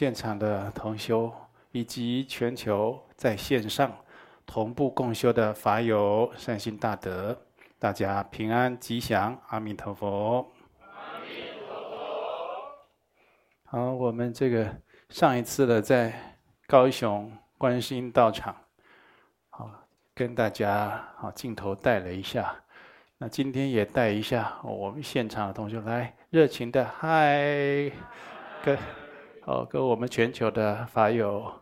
现场的同修以及全球在线上同步共修的法友善心大德，大家平安吉祥，阿弥陀佛。阿弥陀佛。好，我们这个上一次的在高雄观世音道场，好，跟大家好镜头带了一下，那今天也带一下我们现场的同学来热情的嗨，跟。哦，跟我们全球的法友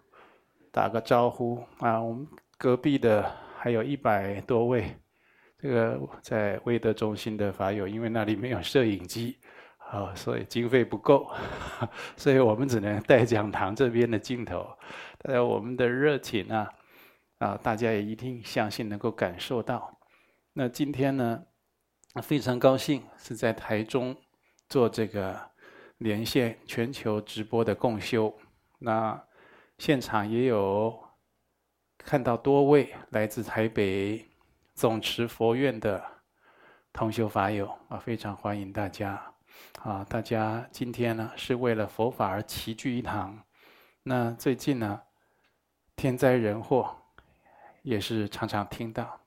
打个招呼啊！我们隔壁的还有一百多位，这个在威德中心的法友，因为那里没有摄影机，啊，所以经费不够，所以我们只能带讲堂这边的镜头。大家我们的热情啊，啊，大家也一定相信能够感受到。那今天呢，非常高兴是在台中做这个。连线全球直播的共修，那现场也有看到多位来自台北总持佛院的同修法友啊，非常欢迎大家啊！大家今天呢是为了佛法而齐聚一堂。那最近呢，天灾人祸也是常常听到，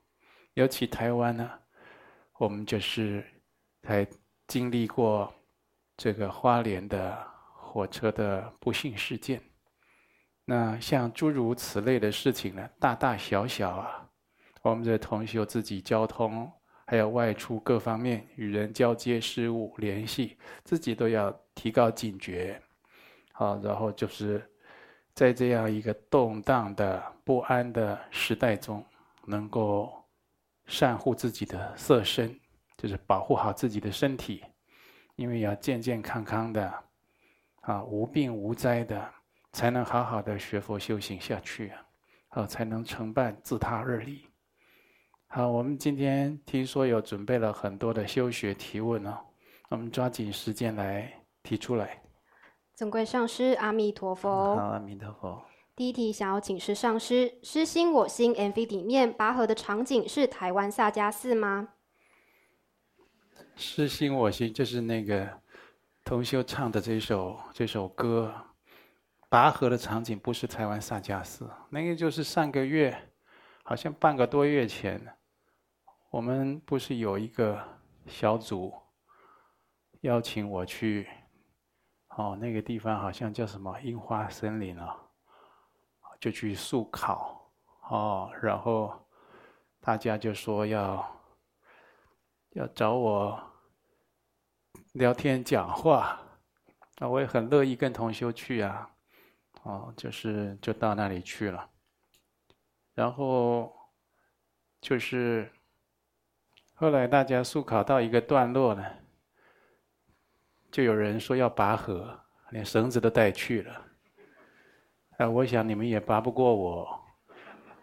尤其台湾呢，我们就是才经历过。这个花莲的火车的不幸事件，那像诸如此类的事情呢，大大小小啊，我们的同学自己交通，还有外出各方面与人交接事务联系，自己都要提高警觉。好，然后就是在这样一个动荡的不安的时代中，能够善护自己的色身，就是保护好自己的身体。因为要健健康康的，啊，无病无灾的，才能好好的学佛修行下去啊，好，才能成办自他二利。好，我们今天听说有准备了很多的修学提问哦，我们抓紧时间来提出来。尊贵上师，阿弥陀佛。好，阿弥陀佛。第一题想要请示上师：师心我心 MV 里面拔河的场景是台湾萨迦寺吗？师心我心，就是那个同修唱的这首这首歌。拔河的场景不是台湾萨迦寺，那个就是上个月，好像半个多月前，我们不是有一个小组邀请我去，哦，那个地方好像叫什么樱花森林啊，就去速考，哦，然后大家就说要。要找我聊天讲话，那我也很乐意跟同修去啊，哦，就是就到那里去了，然后就是后来大家速考到一个段落呢，就有人说要拔河，连绳子都带去了，啊，我想你们也拔不过我，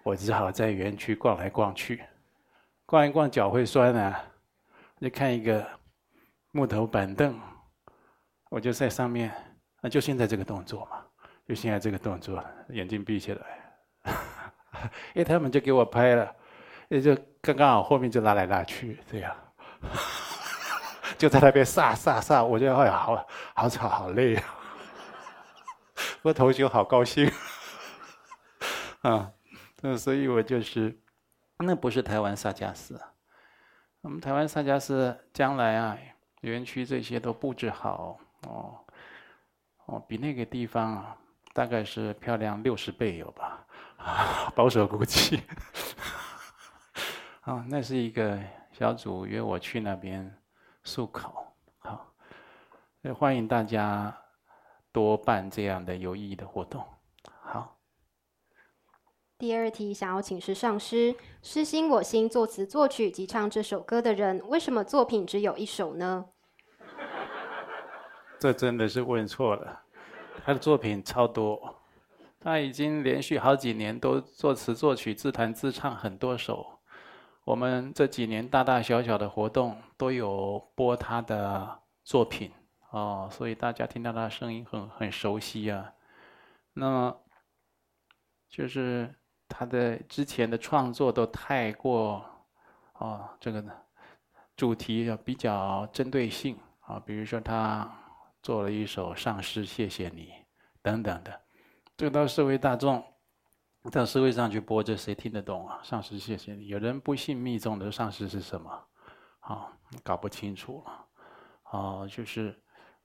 我只好在园区逛来逛去，逛一逛脚会酸啊。就看一个木头板凳，我就在上面，那就现在这个动作嘛，就现在这个动作，眼睛闭起来，哎，他们就给我拍了，也就刚刚好后面就拉来拉去这样，就在那边飒飒飒，我觉得哎呀，好好吵，好累啊，不过同学好高兴，啊，那所以我就是，那不是台湾萨迦寺。我们台湾萨迦寺将来啊，园区这些都布置好哦，哦，比那个地方啊，大概是漂亮六十倍有吧，保守估计。啊，那是一个小组约我去那边漱口，好，欢迎大家多办这样的有意义的活动，第二题，想要请示上师：师心我心作词作曲及唱这首歌的人，为什么作品只有一首呢？这真的是问错了，他的作品超多，他已经连续好几年都作词作曲、自弹自唱很多首。我们这几年大大小小的活动都有播他的作品哦，所以大家听到他的声音很很熟悉啊。那么就是。他的之前的创作都太过，哦，这个呢，主题要比较针对性啊，比如说他做了一首《上师谢谢你》，等等的。这个到社会大众，到社会上去播，这谁听得懂啊？上师谢谢你。有人不信密宗的上师是什么？啊，搞不清楚了。哦，就是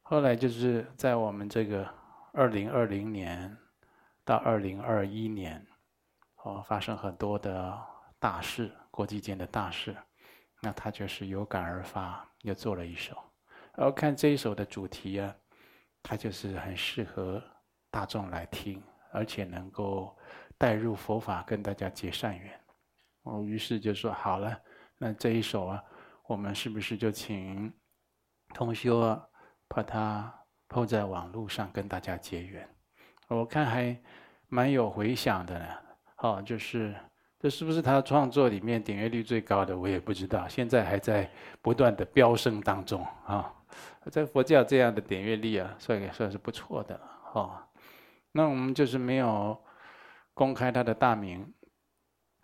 后来就是在我们这个二零二零年到二零二一年，哦，发生很多的大事，国际间的大事。那他就是有感而发，又做了一首。然后看这一首的主题啊，它就是很适合大众来听，而且能够带入佛法，跟大家结善缘。哦，于是就说好了，那这一首啊，我们是不是就请同修，把它抛在网络上跟大家结缘？我看还蛮有回响的呢。哦，就是。这是不是他创作里面点阅率最高的？我也不知道，现在还在不断的飙升当中啊。在佛教这样的点阅率啊，算也算是不错的了哦。那我们就是没有公开他的大名，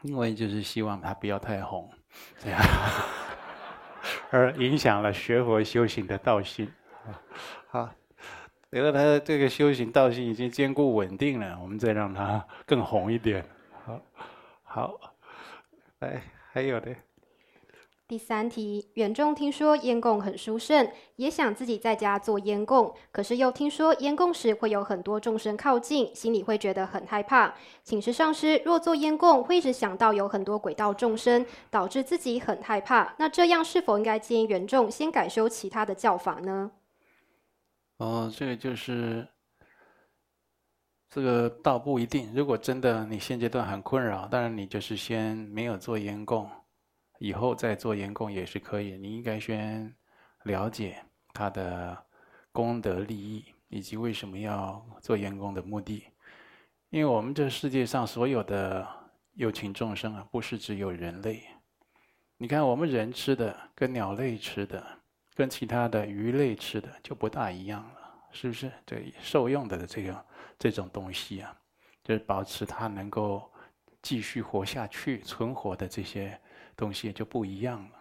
因为就是希望他不要太红，这样而影响了学佛修行的道心。好，等到他的这个修行道心已经坚固稳定了，我们再让他更红一点。好。好，来，还有的。第三题，远众听说烟供很殊胜，也想自己在家做烟供，可是又听说烟供时会有很多众生靠近，心里会觉得很害怕。请示上师，若做烟供会一直想到有很多鬼道众生，导致自己很害怕，那这样是否应该建议远众先改修其他的教法呢？哦，这个就是。这个倒不一定。如果真的你现阶段很困扰，当然你就是先没有做烟供，以后再做烟供也是可以。你应该先了解它的功德利益，以及为什么要做烟供的目的。因为我们这世界上所有的有情众生啊，不是只有人类。你看我们人吃的跟鸟类吃的，跟其他的鱼类吃的就不大一样了，是不是？对，受用的这个。这种东西啊，就是保持它能够继续活下去、存活的这些东西就不一样了。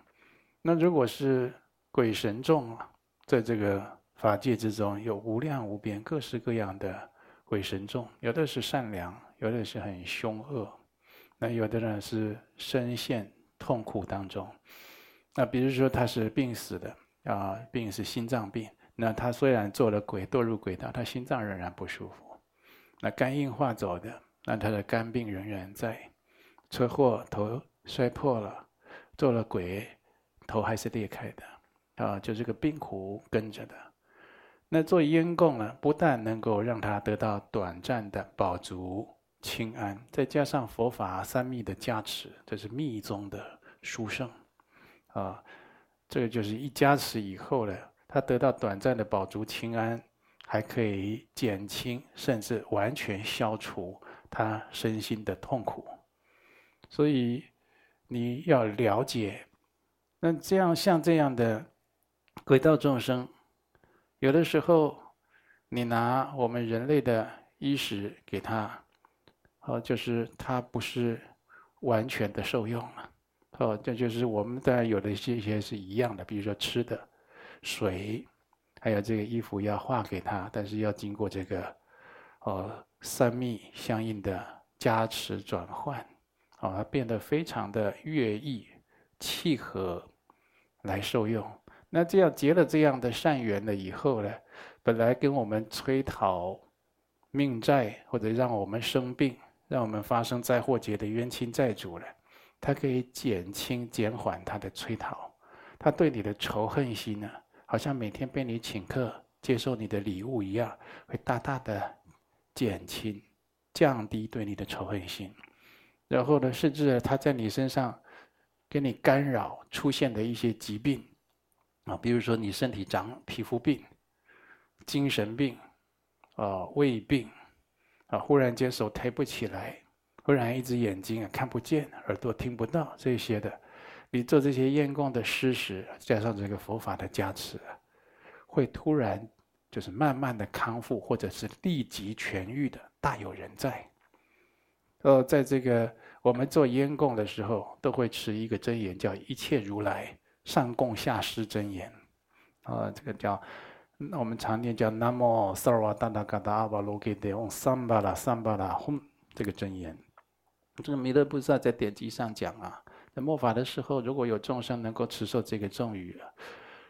那如果是鬼神众啊，在这个法界之中有无量无边、各式各样的鬼神众，有的是善良，有的是很凶恶，那有的人是深陷痛苦当中。那比如说他是病死的啊，病是心脏病，那他虽然做了鬼，堕入鬼道，他心脏仍然不舒服。那肝硬化走的，那他的肝病仍然在；车祸头摔破了，做了鬼，头还是裂开的，啊，就这个病苦跟着的。那做烟供呢，不但能够让他得到短暂的饱足清安，再加上佛法三密的加持，这是密宗的殊胜，啊，这个就是一加持以后呢，他得到短暂的饱足清安。还可以减轻甚至完全消除他身心的痛苦，所以你要了解，那这样像这样的鬼道众生，有的时候你拿我们人类的衣食给他，哦，就是他不是完全的受用了，哦，这就是我们当然有的一些是一样的，比如说吃的、水。还有这个衣服要化给他，但是要经过这个，哦，三密相应的加持转换，哦，它变得非常的悦意、契合来受用。那这样结了这样的善缘了以后呢，本来跟我们催讨命债或者让我们生病、让我们发生灾祸劫的冤亲债主呢，它可以减轻、减缓他的催讨，他对你的仇恨心呢，好像每天被你请客、接受你的礼物一样，会大大的减轻、降低对你的仇恨心。然后呢，甚至他在你身上给你干扰出现的一些疾病啊，比如说你身体长皮肤病、精神病啊、胃病啊，忽然间手抬不起来，忽然一只眼睛啊看不见、耳朵听不到这些的。你做这些烟供的施食，加上这个佛法的加持，会突然就是慢慢的康复，或者是立即痊愈的，大有人在。呃，在这个我们做烟供的时候，都会持一个真言，叫“一切如来上供下施真言”。啊，这个叫那我们常念叫南无萨瓦达达嘎达阿巴罗给德嗡三巴拉三巴拉吽这个真言。这个弥勒菩萨在典籍上讲啊，在末法的时候，如果有众生能够持受这个咒语，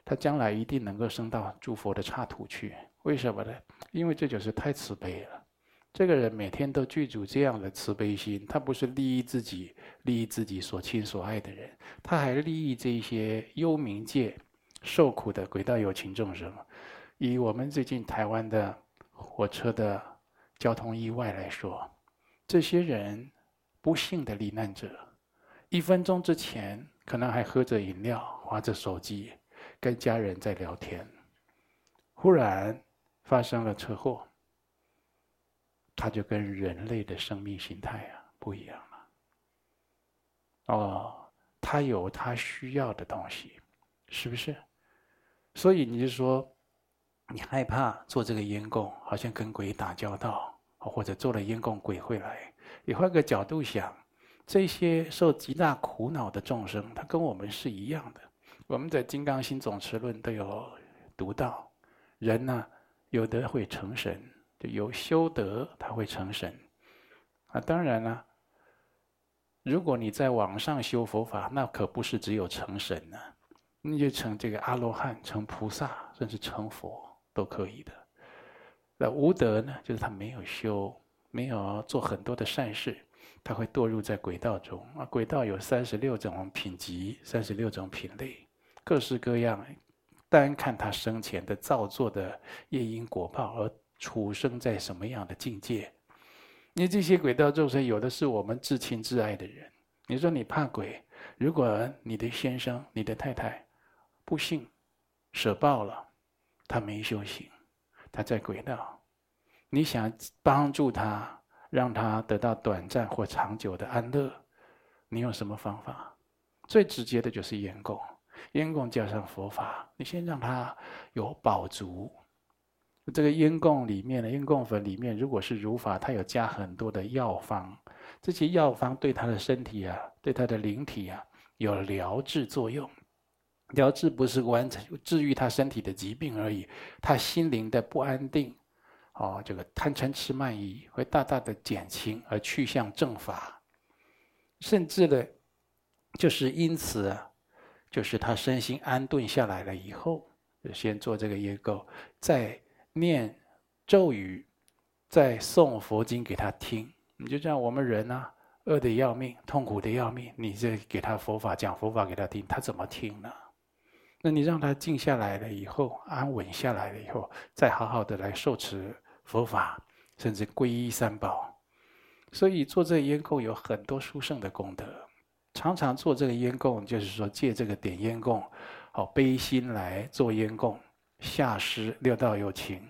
他将来一定能够升到诸佛的刹土去。为什么呢？因为这就是太慈悲了。这个人每天都具足这样的慈悲心，他不是利益自己、利益自己所亲所爱的人，他还利益这些幽冥界受苦的鬼道有情众生。以我们最近台湾的火车的交通意外来说，这些人不幸的罹难者，一分钟之前可能还喝着饮料、划着手机，跟家人在聊天，忽然发生了车祸。他就跟人类的生命形态啊不一样了。哦，他有他需要的东西，是不是？所以你就说，你害怕做这个烟供，好像跟鬼打交道，或者做了烟供鬼会来。你换个角度想，这些受极大苦恼的众生，他跟我们是一样的。我们在《金刚心总持论》都有读到，人呢，有的会成神。就有修德，他会成神。啊，当然了，如果你在网上修佛法，那可不是只有成神呢，你就成这个阿罗汉、成菩萨，甚至成佛都可以的。那无德呢，就是他没有修，没有做很多的善事，他会堕入在轨道中。啊，轨道有三十六种品级，三十六种品类，各式各样，单看他生前的造作的业因果报而。处生在什么样的境界？你这些轨道众生，有的是我们至亲至爱的人。你说你怕鬼，如果你的先生、你的太太不幸舍报了，他没修行，他在轨道，你想帮助他，让他得到短暂或长久的安乐，你用什么方法？最直接的就是烟供，烟供加上佛法，你先让他有饱足。这个烟供里面的烟供粉里面，如果是如法，它有加很多的药方，这些药方对他的身体啊，对他的灵体啊，有疗治作用。疗治不是完成治愈他身体的疾病而已，他心灵的不安定，哦，这个贪嗔痴慢疑会大大的减轻，而去向正法。甚至呢，就是因此，就是他身心安顿下来了以后，就先做这个烟供，再。念咒语，再诵佛经给他听。你就像我们人啊，饿得要命，痛苦得要命，你这给他佛法，讲佛法给他听，他怎么听呢？那你让他静下来了以后，安稳下来了以后，再好好的来受持佛法，甚至皈依三宝。所以做这个烟供有很多殊胜的功德。常常做这个烟供，就是说借这个点烟供，好悲心来做烟供。下施六道有情，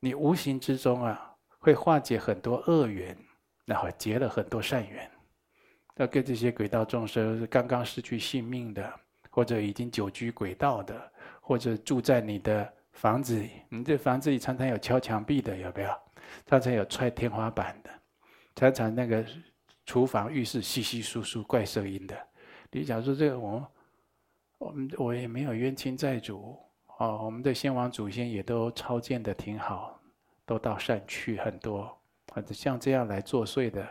你无形之中啊，会化解很多恶缘，然后结了很多善缘。要跟这些鬼道众生，刚刚失去性命的，或者已经久居鬼道的，或者住在你的房子，你这房子里常常有敲墙壁的，有没有？常常有踹天花板的，常常那个厨房、浴室稀稀疏疏怪声音的。你假如说这个我，我们我也没有冤亲债主。哦，我们的先王祖先也都超荐的挺好，都到善去很多，或者像这样来作祟的，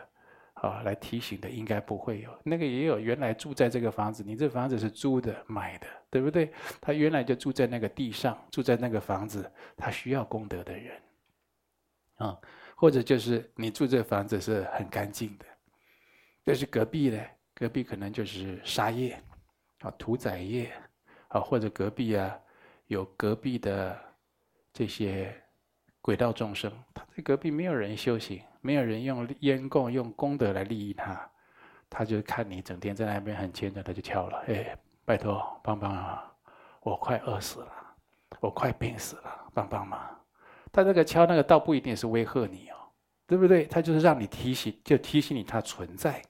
啊，来提醒的应该不会有。那个也有原来住在这个房子，你这房子是租的买的，对不对？他原来就住在那个地上，住在那个房子，他需要功德的人，啊，或者就是你住这房子是很干净的，但是隔壁呢，隔壁可能就是杀业，啊，屠宰业，啊，或者隔壁啊。有隔壁的这些鬼道众生，他在隔壁没有人修行，没有人用烟供、用功德来利益他，他就看你整天在那边很虔诚，他就跳了，哎，拜托帮帮啊，我快饿死了，我快病死了，帮帮忙。他那个敲那个倒不一定是威吓你哦，对不对？他就是让你提醒，就提醒你他存在，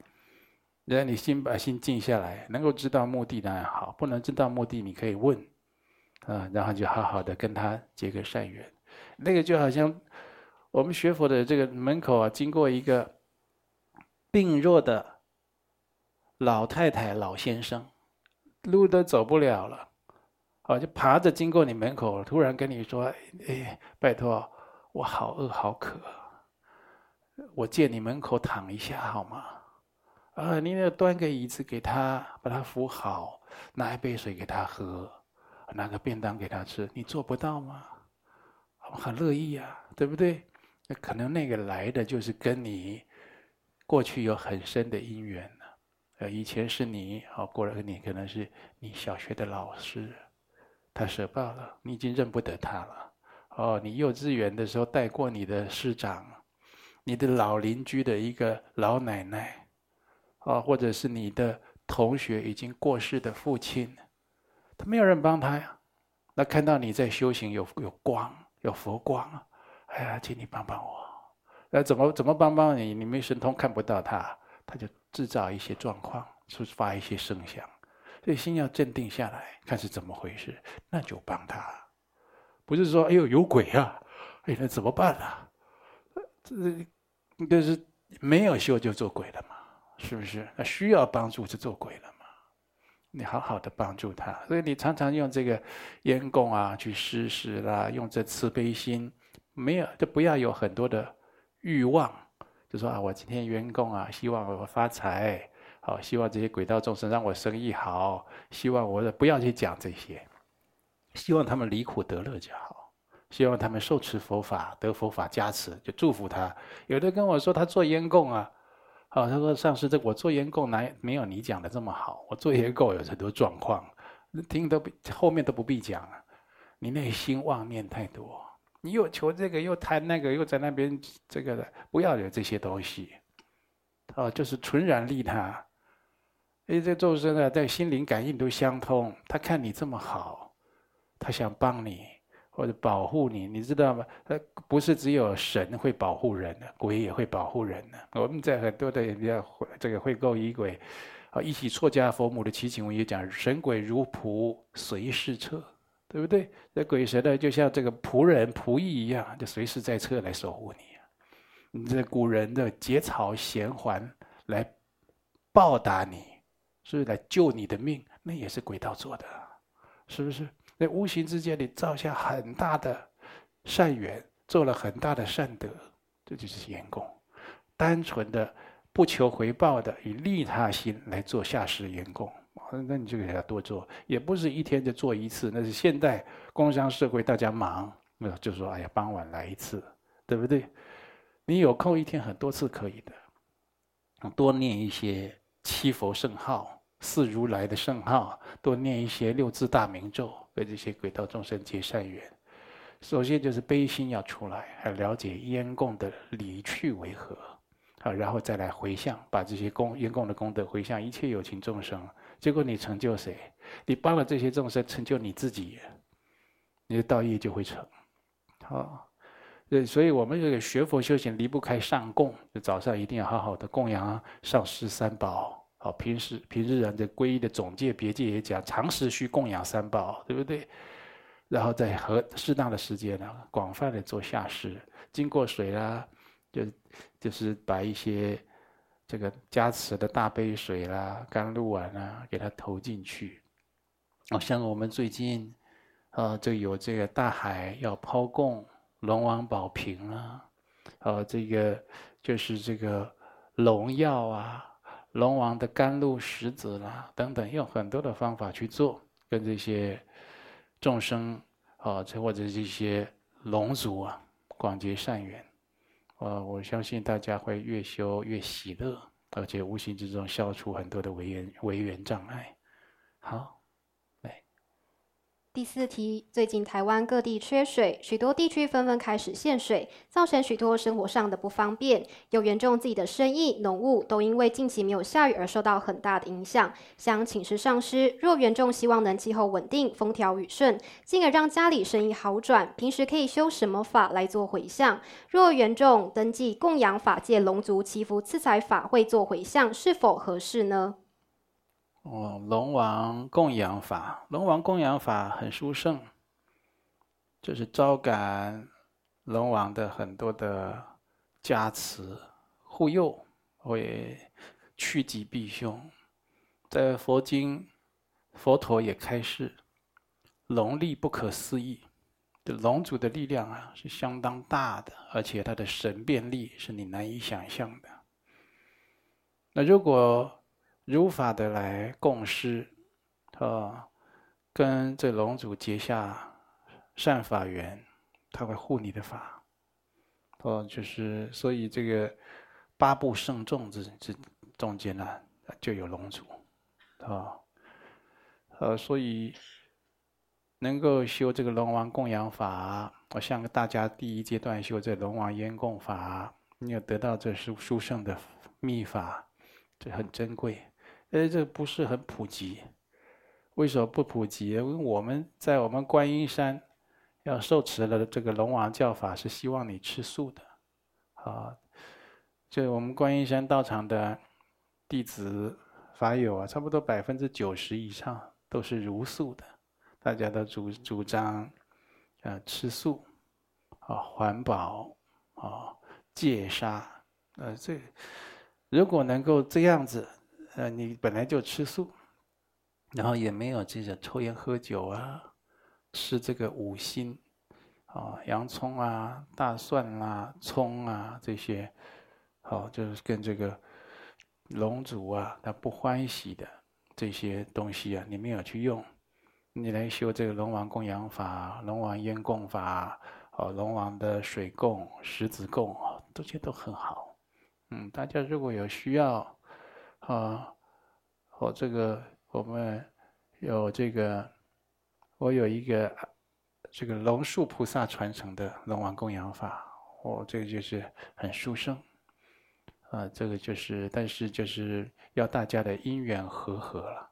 让你心把心静下来，能够知道目的当然好，不能知道目的你可以问。啊，然后就好好的跟他结个善缘，那个就好像我们学佛的这个门口啊，经过一个病弱的老太太、老先生，路都走不了了，哦，就爬着经过你门口，突然跟你说：“哎，拜托，我好饿好渴，我借你门口躺一下好吗？”啊，你那端个椅子给他，把他扶好，拿一杯水给他喝，拿个便当给他吃，你做不到吗？我很乐意啊，对不对？那可能那个来的就是跟你过去有很深的因缘。呃，以前是你，好过了你可能是你小学的老师，他舍报了，你已经认不得他了。哦，你幼稚园的时候带过你的师长，你的老邻居的一个老奶奶。啊，或者是你的同学已经过世的父亲，他没有人帮他呀。那看到你在修行有有光有佛光啊，哎呀，请你帮帮我。那怎么怎么帮帮你？你没神通看不到他，他就制造一些状况，触发一些声响。所以心要镇定下来，看是怎么回事，那就帮他。不是说哎呦有鬼啊，哎那怎么办啊？这这是没有修就做鬼了嘛。是不是？那需要帮助就做鬼了嘛？你好好的帮助他，所以你常常用这个烟供啊去施食啦，用这慈悲心，没有就不要有很多的欲望，就说啊，我今天烟供啊，希望我发财，好，希望这些鬼道众生让我生意好，希望我不要去讲这些，希望他们离苦得乐就好，希望他们受持佛法得佛法加持，就祝福他。有的跟我说他做烟供啊。哦，他说：“上师，这我做烟供哪没有你讲的这么好？我做烟供有很多状况，听都后面都不必讲了。你内心妄念太多，你又求这个，又谈那个，又在那边这个的，不要有这些东西。哦，就是纯然利他。因为这众生啊，在心灵感应都相通。他看你这么好，他想帮你。”或者保护你，你知道吗？呃，不是只有神会保护人的，鬼也会保护人的。我们在很多的人家这个会构仪轨，啊，一起错家佛母的祈请文也讲，神鬼如仆随侍侧，对不对？那鬼神呢，就像这个仆人仆役一样，就随时在侧来守护你。你这古人的结草衔环来报答你，是来救你的命，那也是鬼道做的，是不是？那无形之间，你造下很大的善缘，做了很大的善德，这就是烟供。单纯的不求回报的，以利他心来做下施烟供，那你就给他多做，也不是一天就做一次。那是现代工商社会，大家忙，那就说哎呀，傍晚来一次，对不对？你有空一天很多次可以的，多念一些七佛圣号、四如来的圣号，多念一些六字大明咒。为这些鬼道众生结善缘，首先就是悲心要出来，还了解烟供的离去为何，好，然后再来回向，把这些功烟供的功德回向一切有情众生。结果你成就谁？你帮了这些众生，成就你自己，你的道业就会成。好，对，所以我们这个学佛修行离不开上供，就早上一定要好好的供养上师三宝。好，平时平日啊，这皈依的总戒别戒也讲，常时需供养三宝，对不对？然后在合适当的时间呢，广泛的做下施，经过水啦，就就是把一些这个加持的大杯水啦、甘露丸啊，给它投进去。哦，像我们最近，啊，就有这个大海要抛供龙王宝瓶啊，啊，这个就是这个龙药啊。龙王的甘露石子啦，等等，用很多的方法去做，跟这些众生啊，或者这些龙族啊，广结善缘。啊，我相信大家会越修越喜乐，而且无形之中消除很多的违缘违缘障碍。好。第四题，最近台湾各地缺水，许多地区纷纷开始限水，造成许多生活上的不方便。有严重自己的生意、农务都因为近期没有下雨而受到很大的影响。想请示上师，若严重希望能气候稳定、风调雨顺，进而让家里生意好转，平时可以修什么法来做回向？若严重登记供养法界龙族祈福赐财法会做回向，是否合适呢？哦，龙王供养法，龙王供养法很殊胜，就是招感龙王的很多的加持护佑，会趋吉避凶。在佛经，佛陀也开示，龙力不可思议，这龙族的力量啊是相当大的，而且它的神变力是你难以想象的。那如果如法的来供施，啊，跟这龙主结下善法缘，他会护你的法。哦，就是所以这个八部圣众之之中间呢，就有龙主，啊，呃，所以能够修这个龙王供养法，我像大家第一阶段修这龙王烟供法，你有得到这殊殊胜的秘法，这很珍贵。哎，这不是很普及，为什么不普及？因为我们在我们观音山要受持了这个龙王教法，是希望你吃素的，啊，就我们观音山道场的弟子法友啊，差不多百分之九十以上都是茹素的，大家都主主张啊吃素，啊环保，啊戒杀，呃这如果能够这样子。呃，你本来就吃素，然后也没有这个抽烟喝酒啊，吃这个五辛，啊，洋葱啊、大蒜啊、葱啊这些，好，就是跟这个龙族啊他不欢喜的这些东西啊，你没有去用，你来修这个龙王供养法、龙王烟供法，哦，龙王的水供、石子供，这些都很好。嗯，大家如果有需要。啊，我这个我们有这个，我有一个这个龙树菩萨传承的龙王供养法，我这个就是很殊胜，啊，这个就是，但是就是要大家的因缘和合了。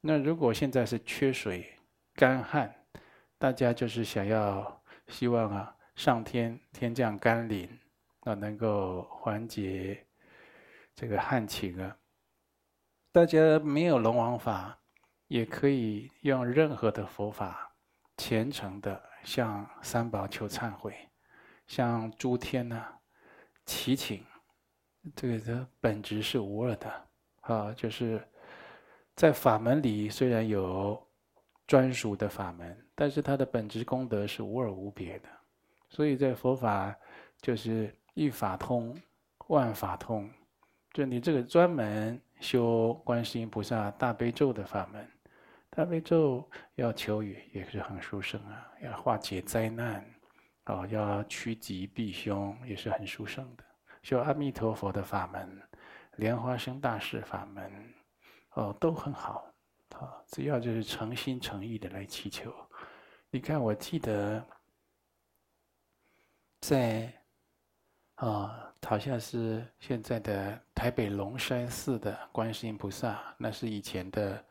那如果现在是缺水、干旱，大家就是想要希望啊，上天天降甘霖，啊，能够缓解这个旱情啊。大家没有龙王法，也可以用任何的佛法，虔诚的向三宝求忏悔，向诸天呢祈请。这个的本质是无二的啊，就是在法门里虽然有专属的法门，但是它的本质功德是无二无别的。所以在佛法就是一法通，万法通，就你这个专门。修观世音菩萨大悲咒的法门，大悲咒要求雨也是很殊胜啊，要化解灾难，哦，要趋吉避凶也是很殊胜的。修阿弥陀佛的法门，莲花生大士法门，哦，都很好，啊，只要就是诚心诚意的来祈求。你看，我记得在啊。好像是现在的台北龙山寺的观世音菩萨，那是以前的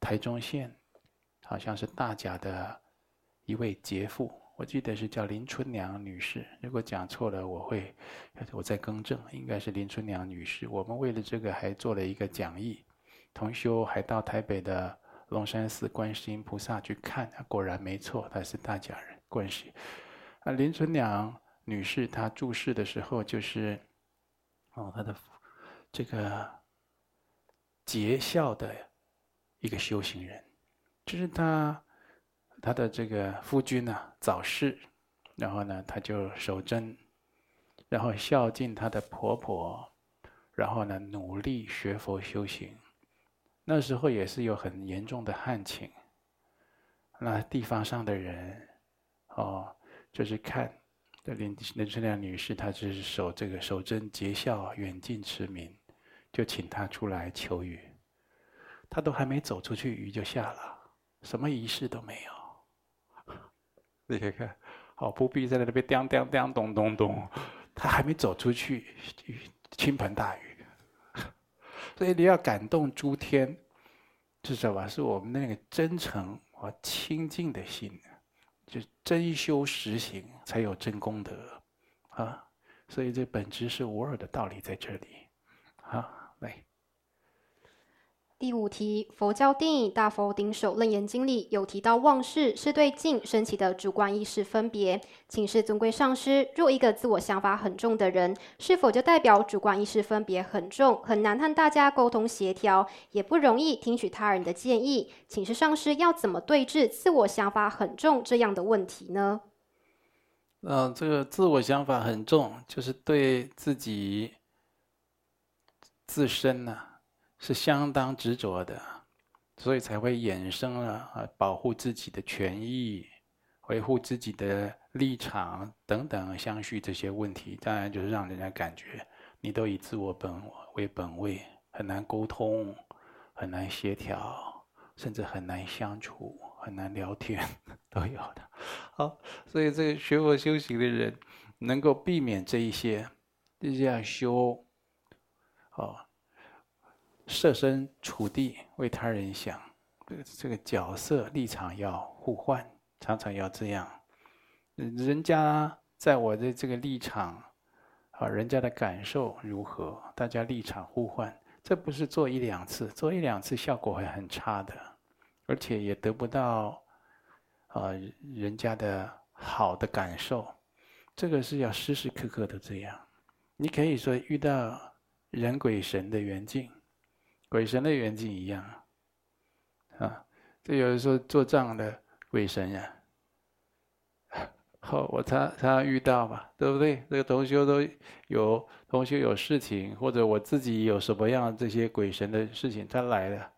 台中县，好像是大甲的一位劫妇，我记得是叫林春娘女士。如果讲错了，我会我再更正，应该是林春娘女士。我们为了这个还做了一个讲义，同修还到台北的龙山寺观世音菩萨去看，果然没错，她是大甲人，观世。啊，林春娘。女士，她住世的时候就是，哦，她的这个劫孝的一个修行人，就是她，她的这个夫君呢、早逝，然后呢，她就守贞，然后孝敬她的婆婆，然后呢，努力学佛修行。那时候也是有很严重的旱情，那地方上的人，哦，就是看。林林春亮女士，她就是守这个守贞节孝，远近驰名，就请她出来求雨。她都还没走出去，雨就下了，什么仪式都没有。你看看，好，不必在那边叮叮叮咚咚咚，她还没走出去，雨倾盆大雨。所以你要感动诸天，是什么？是我们那个真诚和清净的心。真修实行，才有真功德，啊！所以这本质是无二的道理在这里，啊！第五题，佛教电影《大佛顶首楞严经》里有提到，忘事是对境升起的主观意识分别。请示尊贵上师，若一个自我想法很重的人，是否就代表主观意识分别很重，很难和大家沟通协调，也不容易听取他人的建议？请示上师，要怎么对治自我想法很重这样的问题呢？嗯、呃，这个自我想法很重，就是对自己自身呢、是相当执着的，所以才会衍生了啊，保护自己的权益、维护自己的立场等等相续这些问题，当然就是让人家感觉你都以自我本为本位，很难沟通，很难协调，甚至很难相处，很难聊天，都有的。好，所以这个学佛修行的人能够避免这一些，就这样修，哦。设身处地为他人想，这个角色立场要互换，常常要这样。人家在我的这个立场，啊，人家的感受如何？大家立场互换，这不是做一两次，做一两次效果会很差的，而且也得不到啊人家的好的感受。这个是要时时刻刻都这样。你可以说遇到人鬼神的缘境。鬼神的缘境一样，啊，啊这有人说做账的鬼神呀，好，我常常遇到嘛，对不对？这个同修都有同修有事情，或者我自己有什么样这些鬼神的事情，他来了，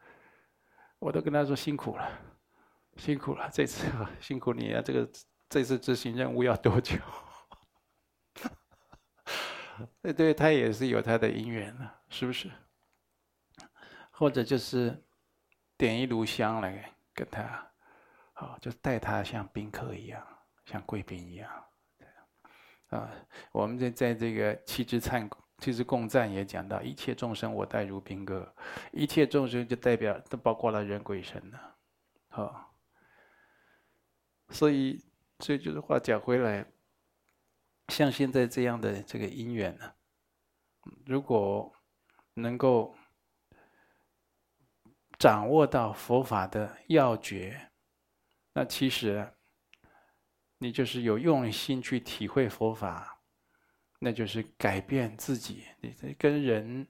我都跟他说辛苦了，辛苦了，这次辛苦你啊，这个这次执行任务要多久？对对，他也是有他的因缘的，是不是？或者就是点一炉香来跟他，好，就待他像宾客一样，像贵宾一样，啊，我们在在这个七支忏七支供赞也讲到，一切众生我待如宾客，一切众生就代表都包括了人鬼神了，好，所以这就是话讲回来，像现在这样的这个因缘呢，如果能够。掌握到佛法的要诀，那其实你就是有用心去体会佛法，那就是改变自己。你跟人、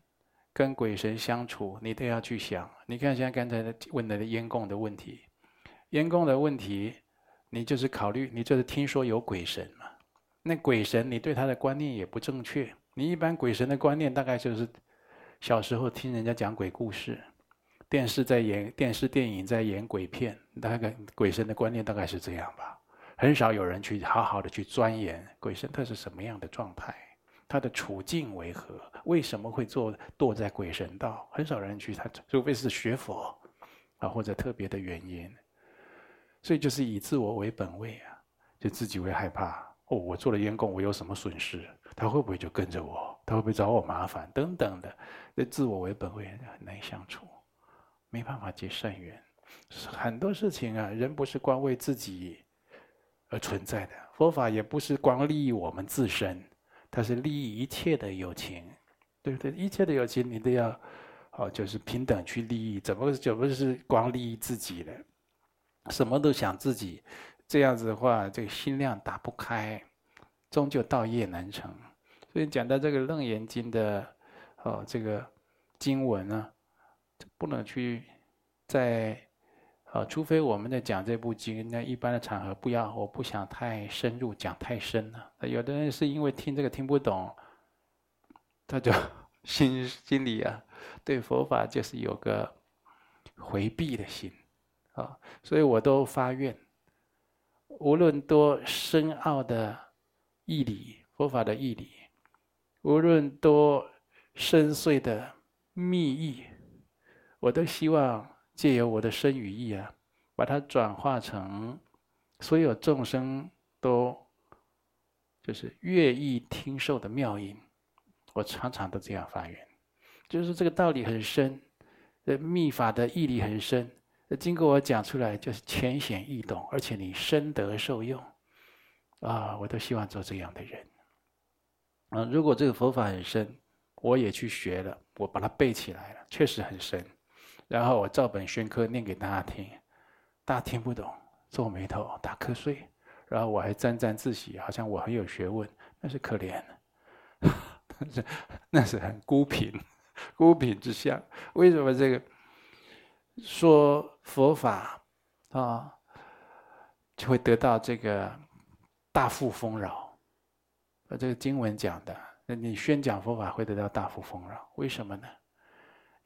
跟鬼神相处，你都要去想。你看，像刚才问的烟供的问题，烟供的问题，你就是考虑，你就是听说有鬼神嘛？那鬼神，你对他的观念也不正确。你一般鬼神的观念，大概就是小时候听人家讲鬼故事。电视在演电视电影，在演鬼片，大概鬼神的观念大概是这样吧。很少有人去好好的去钻研鬼神他是什么样的状态，他的处境为何，为什么会做堕在鬼神道？很少人去他，除非是学佛啊，或者特别的原因。所以就是以自我为本位啊，就自己会害怕哦，我做了烟供，我有什么损失？他会不会就跟着我？他会不会找我麻烦？等等的，那自我为本位很难相处。没办法结善缘，很多事情啊，人不是光为自己而存在的。佛法也不是光利益我们自身，它是利益一切的友情，对不对？一切的友情你都要，哦，就是平等去利益，怎么怎么是光利益自己的？什么都想自己，这样子的话，这个心量打不开，终究道业难成。所以讲到这个《楞严经》的，哦，这个经文呢。不能去在啊，除非我们在讲这部经，那一般的场合不要，我不想太深入讲太深了。有的人是因为听这个听不懂，他就心心里啊，对佛法就是有个回避的心啊，所以我都发愿，无论多深奥的义理，佛法的义理，无论多深邃的密意。我都希望借由我的身语意啊，把它转化成所有众生都就是乐意听受的妙音。我常常都这样发愿，就是这个道理很深，这密法的义理很深，经过我讲出来就是浅显易懂，而且你深得受用啊！我都希望做这样的人。啊，如果这个佛法很深，我也去学了，我把它背起来了，确实很深。然后我照本宣科念给大家听，大家听不懂，皱眉头，打瞌睡，然后我还沾沾自喜，好像我很有学问，那是可怜，那 是那是很孤贫，孤贫之相。为什么这个说佛法啊，就会得到这个大富丰饶？呃，这个经文讲的，那你宣讲佛法会得到大富丰饶，为什么呢？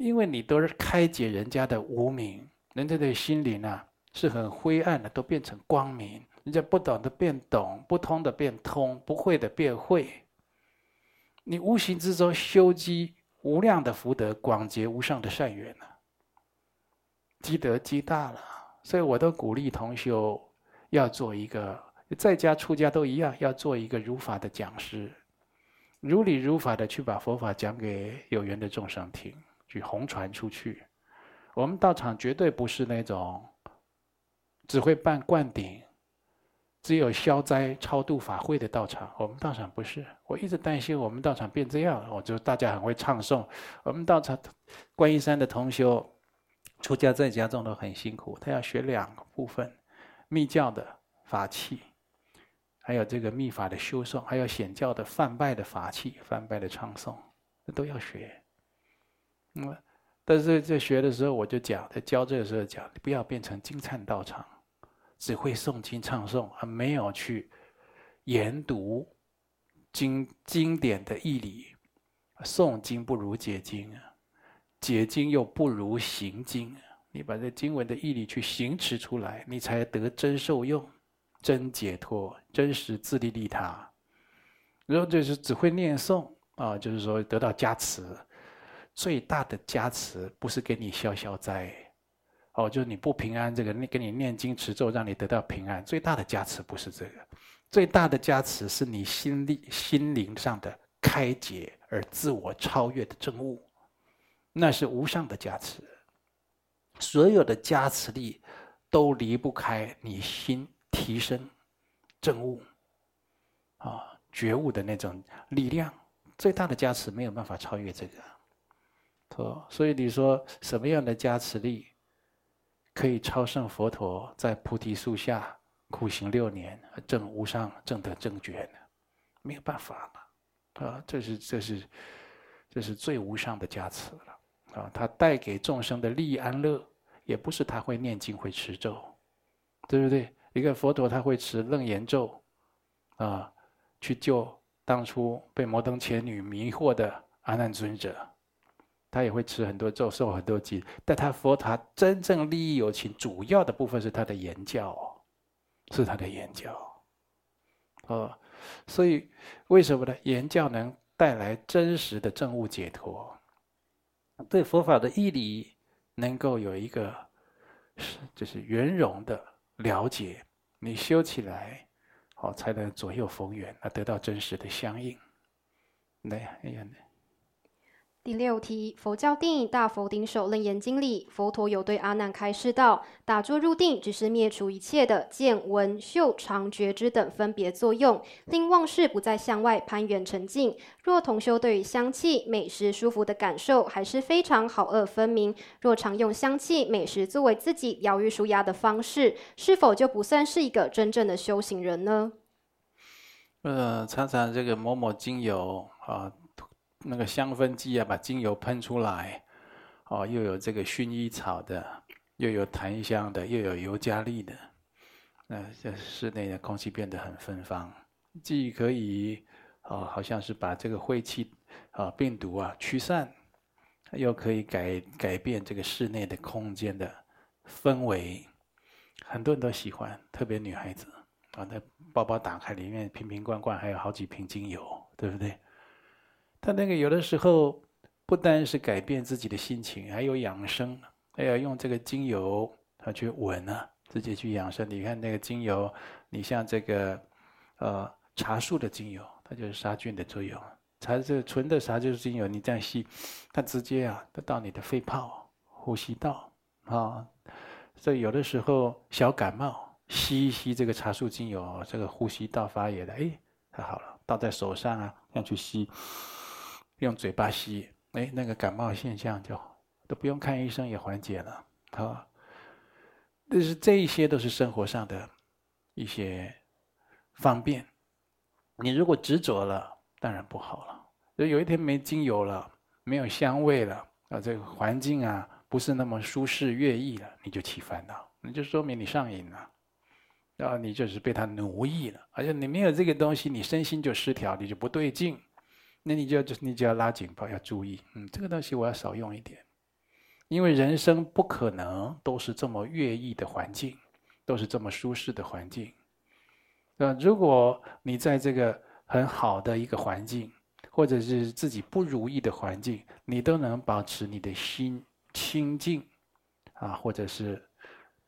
因为你都是开解人家的无明，人家的心灵啊是很灰暗的，都变成光明。人家不懂的变懂，不通的变通，不会的变会。你无形之中修积无量的福德，广结无上的善缘啊，积德积大了。所以我都鼓励同修要做一个，在家出家都一样，要做一个如法的讲师，如理如法的去把佛法讲给有缘的众生听。去弘传出去，我们道场绝对不是那种只会办灌顶、只有消灾超度法会的道场。我们道场不是，我一直担心我们道场变这样。我就大家很会唱诵，我们道场观音山的同修出家在家中都很辛苦，他要学两个部分：密教的法器，还有这个密法的修诵，还有显教的泛拜的法器、泛拜的唱诵，这都要学。嗯，但是在学的时候，我就讲，在教这个时候讲，你不要变成经忏道场，只会诵经唱诵，而没有去研读经经典的义理。诵经不如解经啊，解经又不如行经。你把这经文的义理去行持出来，你才得真受用、真解脱、真实自利利他。然后就是只会念诵啊，就是说得到加持。最大的加持不是给你消消灾，哦，就是你不平安，这个你给你念经持咒，让你得到平安。最大的加持不是这个，最大的加持是你心力、心灵上的开解而自我超越的证悟，那是无上的加持。所有的加持力都离不开你心提升、证悟啊、觉悟的那种力量。最大的加持没有办法超越这个。所以你说什么样的加持力可以超胜佛陀在菩提树下苦行六年证无上正得正觉呢？没有办法了，啊，这是这是这是最无上的加持了啊！他带给众生的利益安乐，也不是他会念经会持咒，对不对？一个佛陀他会持楞严咒啊，去救当初被摩登伽女迷惑的阿难尊者。他也会吃很多咒，受很多记，但他佛塔真正利益有情，主要的部分是他的言教，是他的言教，哦，所以为什么呢？言教能带来真实的证悟解脱，对佛法的义理能够有一个是就是圆融的了解，你修起来，好才能左右逢源，啊得到真实的相应。来，哎呀。第六题，佛教电影《大佛顶首楞严经》里，佛陀有对阿难开示道：打坐入定只是灭除一切的见闻嗅尝觉知等分别作用，令妄识不再向外攀缘沉静。若同修对于香气、美食、舒服的感受还是非常好恶分明，若常用香气、美食作为自己疗愈舒压的方式，是否就不算是一个真正的修行人呢？呃，常常这个某某精油啊。那个香氛剂啊，把精油喷出来，哦，又有这个薰衣草的，又有檀香的，又有尤加利的，那这室内的空气变得很芬芳，既可以，哦，好像是把这个晦气啊、病毒啊驱散，又可以改改变这个室内的空间的氛围，很多人都喜欢，特别女孩子啊，那包包打开里面瓶瓶罐罐还有好几瓶精油，对不对？他那个有的时候不单是改变自己的心情，还有养生，还要用这个精油，他去闻啊，直接去养生。你看那个精油，你像这个呃茶树的精油，它就是杀菌的作用。茶这个纯的茶就是精油，你这样吸，它直接啊，它到你的肺泡、呼吸道啊。所以有的时候小感冒，吸一吸这个茶树精油，这个呼吸道发炎的，哎，太好了，倒在手上啊，这样去吸。用嘴巴吸，哎，那个感冒现象就都不用看医生也缓解了，啊，但是这一些都是生活上的一些方便。你如果执着了，当然不好了。就有一天没精油了，没有香味了，啊，这个环境啊不是那么舒适悦意了，你就起烦恼，那就说明你上瘾了，啊，你就是被他奴役了。而且你没有这个东西，你身心就失调，你就不对劲。那你就要你就要拉警报，要注意，嗯，这个东西我要少用一点，因为人生不可能都是这么悦意的环境，都是这么舒适的环境。那如果你在这个很好的一个环境，或者是自己不如意的环境，你都能保持你的心清净，啊，或者是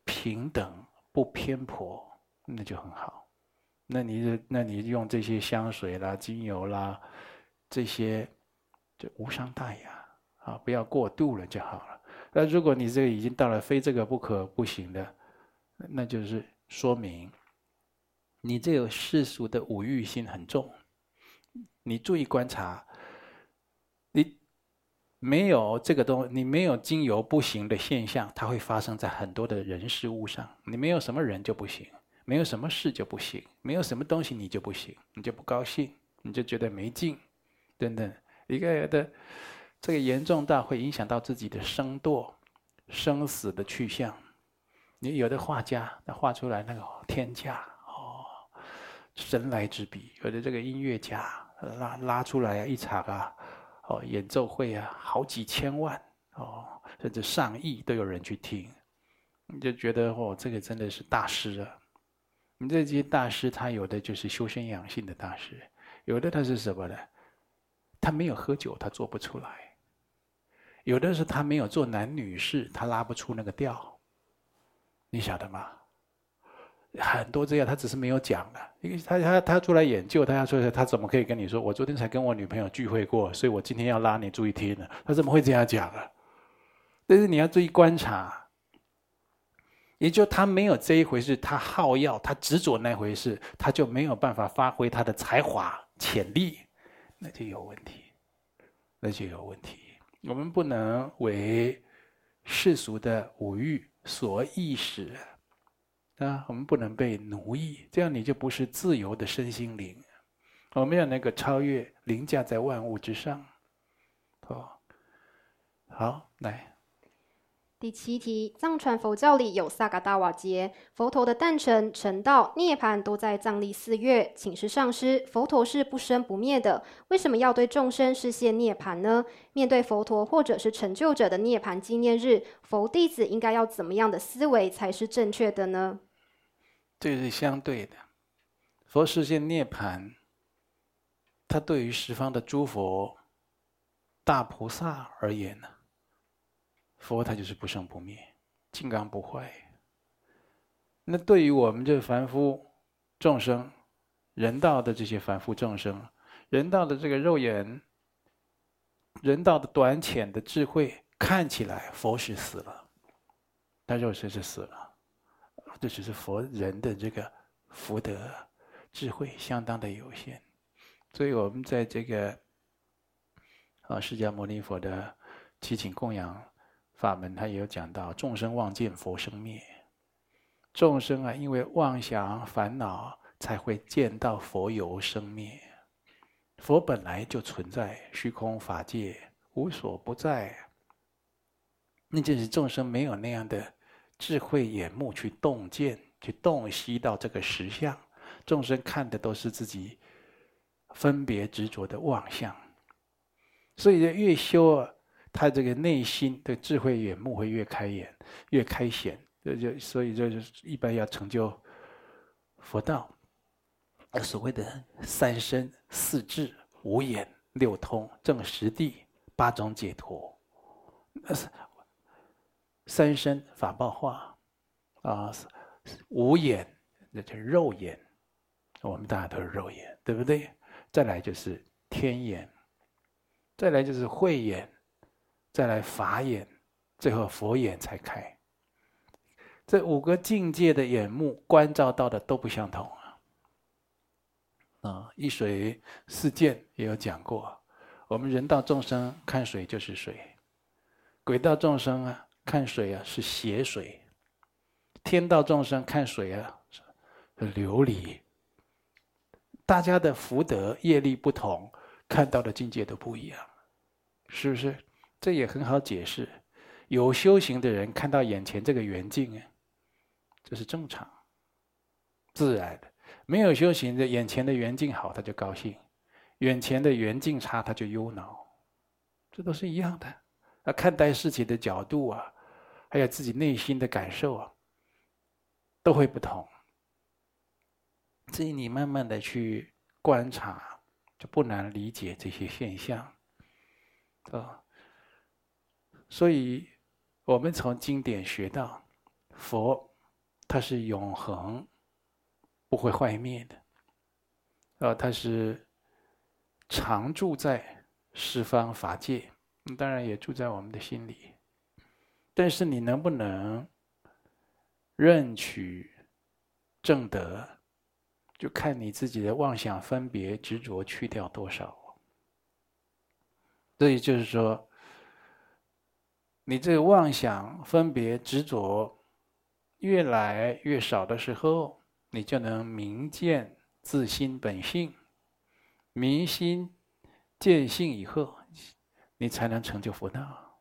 平等不偏颇，那就很好。那你那你用这些香水啦、精油啦。这些就无伤大雅啊，不要过度了就好了。那如果你这个已经到了非这个不可不行的，那就是说明你这个世俗的五欲心很重。你注意观察，你没有这个东，你没有精油不行的现象，它会发生在很多的人事物上。你没有什么人就不行，没有什么事就不行，没有什么东西你就不行，你就不高兴，你就觉得没劲。等等，一个的这个严重到会影响到自己的生堕、生死的去向。你有的画家，他画出来那个天价哦，神来之笔；有的这个音乐家拉拉出来一场啊，哦演奏会啊，好几千万哦，甚至上亿都有人去听。你就觉得哦，这个真的是大师啊！你这些大师，他有的就是修身养性的大师，有的他是什么呢？他没有喝酒，他做不出来；有的是他没有做男女事，他拉不出那个调。你晓得吗？很多这样，他只是没有讲的。因为他他他出来研究，他要说他怎么可以跟你说？我昨天才跟我女朋友聚会过，所以我今天要拉你注意听呢。他怎么会这样讲啊？但是你要注意观察，也就他没有这一回事，他好要，他执着那回事，他就没有办法发挥他的才华潜力。那就有问题，那就有问题。我们不能为世俗的五欲所意识啊！我们不能被奴役，这样你就不是自由的身心灵。我们要那个超越，凌驾在万物之上。哦，好，来。第七题，藏传佛教里有萨嘎达瓦节，佛陀的诞辰、成道、涅槃都在藏历四月。请示上师，佛陀是不生不灭的，为什么要对众生示现涅槃呢？面对佛陀或者是成就者的涅槃纪念日，佛弟子应该要怎么样的思维才是正确的呢？这是相对的，佛示现涅槃，他对于十方的诸佛、大菩萨而言呢？佛他就是不生不灭，金刚不坏。那对于我们这凡夫众生，人道的这些凡夫众生，人道的这个肉眼，人道的短浅的智慧，看起来佛是死了，但肉身是死了，这只是佛人的这个福德智慧相当的有限，所以我们在这个啊释迦牟尼佛的祈请供养。法门他也有讲到，众生妄见佛生灭，众生啊，因为妄想烦恼，才会见到佛有生灭。佛本来就存在虚空法界，无所不在。那就是众生没有那样的智慧眼目去洞见，去洞悉到这个实相。众生看的都是自己分别执着的妄相，所以越修啊。他这个内心的智慧眼目会越开眼，越开显，这就所以这就是一般要成就佛道，所谓的三身四智五眼六通证十地八种解脱，三身法报化啊，五眼那叫肉眼，我们大家都是肉眼，对不对？再来就是天眼，再来就是慧眼。再来法眼，最后佛眼才开。这五个境界的眼目观照到的都不相同啊！啊，一水四见也有讲过，我们人道众生看水就是水，鬼道众生啊，看水啊是邪水；天道众生看水啊是琉璃。大家的福德业力不同，看到的境界都不一样，是不是？这也很好解释。有修行的人看到眼前这个圆镜啊，这是正常、自然的；没有修行的，眼前的圆镜好，他就高兴；眼前的圆镜差，他就忧恼。这都是一样的。啊，看待事情的角度啊，还有自己内心的感受啊，都会不同。所以你慢慢的去观察，就不难理解这些现象，啊。所以，我们从经典学到，佛，它是永恒，不会坏灭的，啊，它是常住在十方法界，当然也住在我们的心里。但是你能不能认取正德？就看你自己的妄想、分别、执着去掉多少。所以就是说，你这个妄想、分别、执着越来越少的时候，你就能明见自心本性。明心见性以后，你才能成就佛道。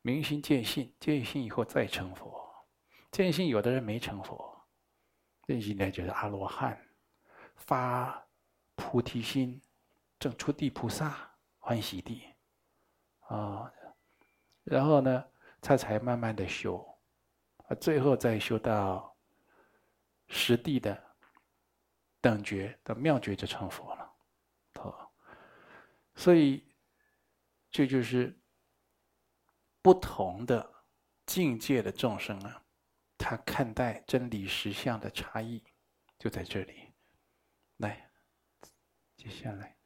明心见性，见性以后再成佛。见性有的人没成佛，见性呢就是阿罗汉。发菩提心，证初地菩萨欢喜地，啊，然后呢，他才慢慢的修，啊，最后再修到实地的等觉的妙觉就成佛了，啊，所以这就是不同的境界的众生啊，他看待真理实相的差异就在这里。来，接下来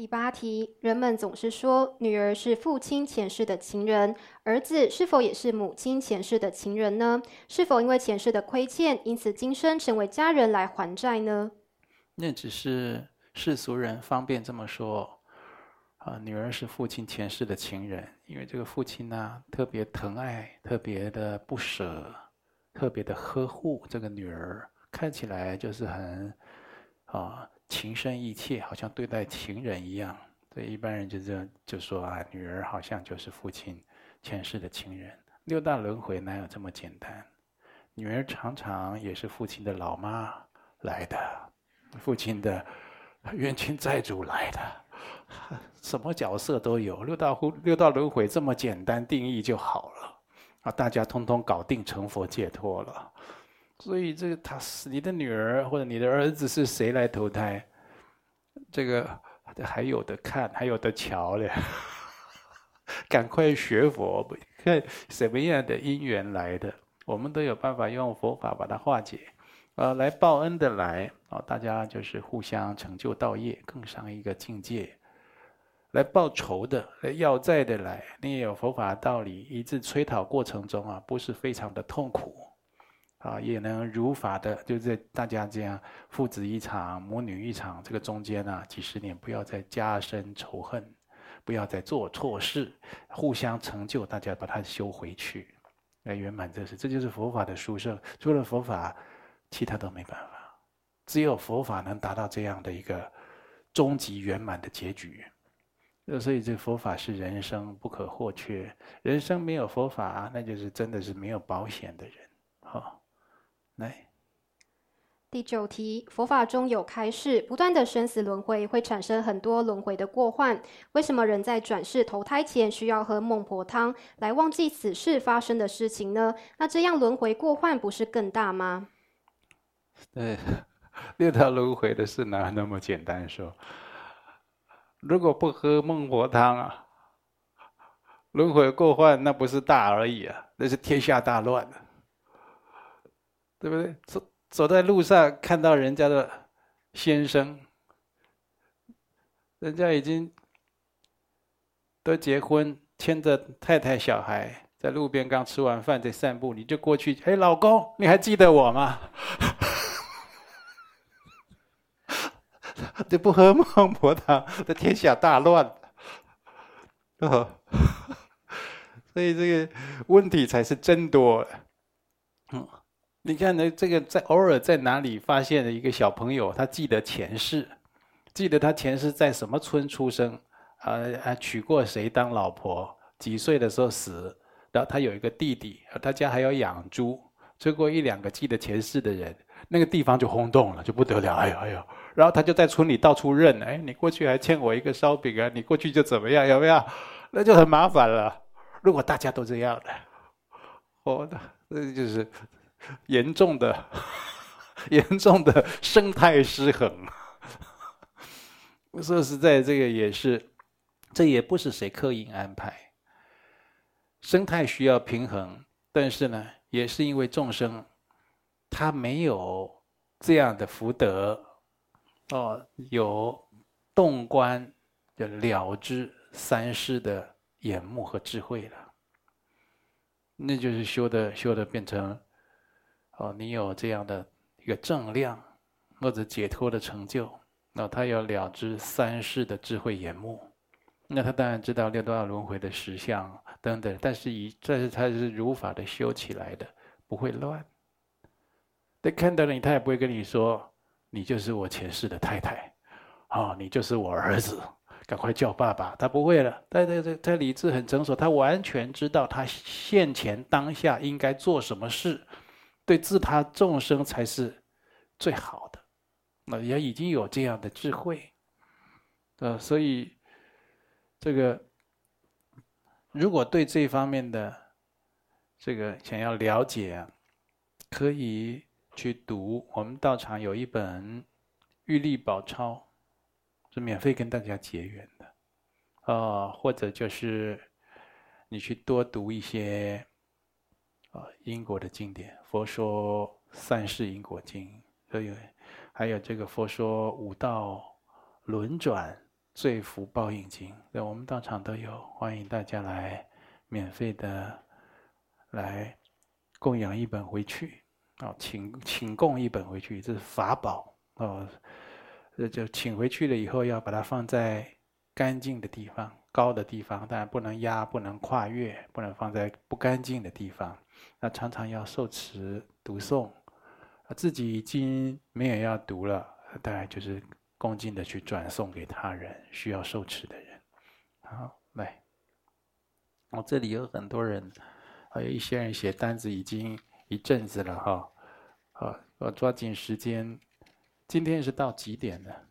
第八题，人们总是说女儿是父亲前世的情人，儿子是否也是母亲前世的情人呢？是否因为前世的亏欠，因此今生成为家人来还债呢？那只是世俗人方便这么说啊，女儿是父亲前世的情人，因为这个父亲呢，特别疼爱，特别的不舍，特别的呵护这个女儿，看起来就是很。啊，情深意切，好像对待情人一样。对一般人就这样就说啊，女儿好像就是父亲前世的情人。六道轮回哪有这么简单？女儿常常也是父亲的老妈来的，父亲的冤亲债主来的，什么角色都有。六道六道轮回这么简单定义就好了啊，大家通通搞定成佛解脱了。所以这个他是你的女儿或者你的儿子是谁来投胎？这个还有的看，还有的瞧嘞。赶快学佛，看什么样的因缘来的，我们都有办法用佛法把它化解。呃，来报恩的来啊，大家就是互相成就道业，更上一个境界。来报仇的、来要债的来，你也有佛法道理，以致催讨过程中啊，不是非常的痛苦。啊，也能如法的，就在大家这样父子一场、母女一场，这个中间呢、啊，几十年不要再加深仇恨，不要再做错事，互相成就，大家把它修回去，来圆满这事，这就是佛法的殊胜。除了佛法，其他都没办法，只有佛法能达到这样的一个终极圆满的结局。所以，这佛法是人生不可或缺。人生没有佛法，那就是真的是没有保险的人。好。来，第九题，佛法中有开示，不断的生死轮回会产生很多轮回的过患。为什么人在转世投胎前需要喝孟婆汤来忘记此事发生的事情呢？那这样轮回过患不是更大吗？对，六道轮回的事哪那么简单说？如果不喝孟婆汤啊，轮回过患那不是大而已啊，那是天下大乱了。对不对？走走在路上，看到人家的先生，人家已经都结婚，牵着太太小孩，在路边刚吃完饭在散步，你就过去，哎，老公，你还记得我吗？这不喝孟婆汤，这天下大乱。所以这个问题才是真多。嗯，你看呢，这个在偶尔在哪里发现了一个小朋友，他记得前世，记得他前世在什么村出生，啊啊，娶过谁当老婆，几岁的时候死，然后他有一个弟弟，他家还有养猪，追过一两个记得前世的人，那个地方就轰动了，就不得了，哎呦哎呦，然后他就在村里到处认，哎，你过去还欠我一个烧饼啊，你过去就怎么样，有没有？那就很麻烦了。如果大家都这样的，哦，那就是严重的、严重的生态失衡。说实在，这个也是，这也不是谁刻意安排。生态需要平衡，但是呢，也是因为众生他没有这样的福德，哦，有洞观就了知三世的。眼目和智慧了，那就是修的修的变成，哦，你有这样的一个正量或者解脱的成就，那他有了知三世的智慧眼目，那他当然知道六道轮回的实相等等，但是以这是他是如法的修起来的，不会乱。他看到了你，他也不会跟你说，你就是我前世的太太，哦，你就是我儿子。赶快叫爸爸，他不会了。他他他他理智很成熟，他完全知道他现前当下应该做什么事，对自他众生才是最好的。那也已经有这样的智慧，呃，所以这个如果对这方面的这个想要了解，可以去读我们道场有一本《玉历宝钞》。是免费跟大家结缘的，啊、呃，或者就是你去多读一些啊因果的经典，《佛说三世因果经》都有，还有这个《佛说五道轮转罪福报应经》，在我们当场都有，欢迎大家来免费的来供养一本回去，啊，请请供一本回去，这是法宝。啊。这就请回去了以后，要把它放在干净的地方、高的地方，但不能压、不能跨越，不能放在不干净的地方。那常常要受持读诵，自己已经没有要读了，当然就是恭敬的去转送给他人需要受持的人。好，来，我这里有很多人，还有一些人写单子已经一阵子了哈。好，我抓紧时间。今天是到几点的？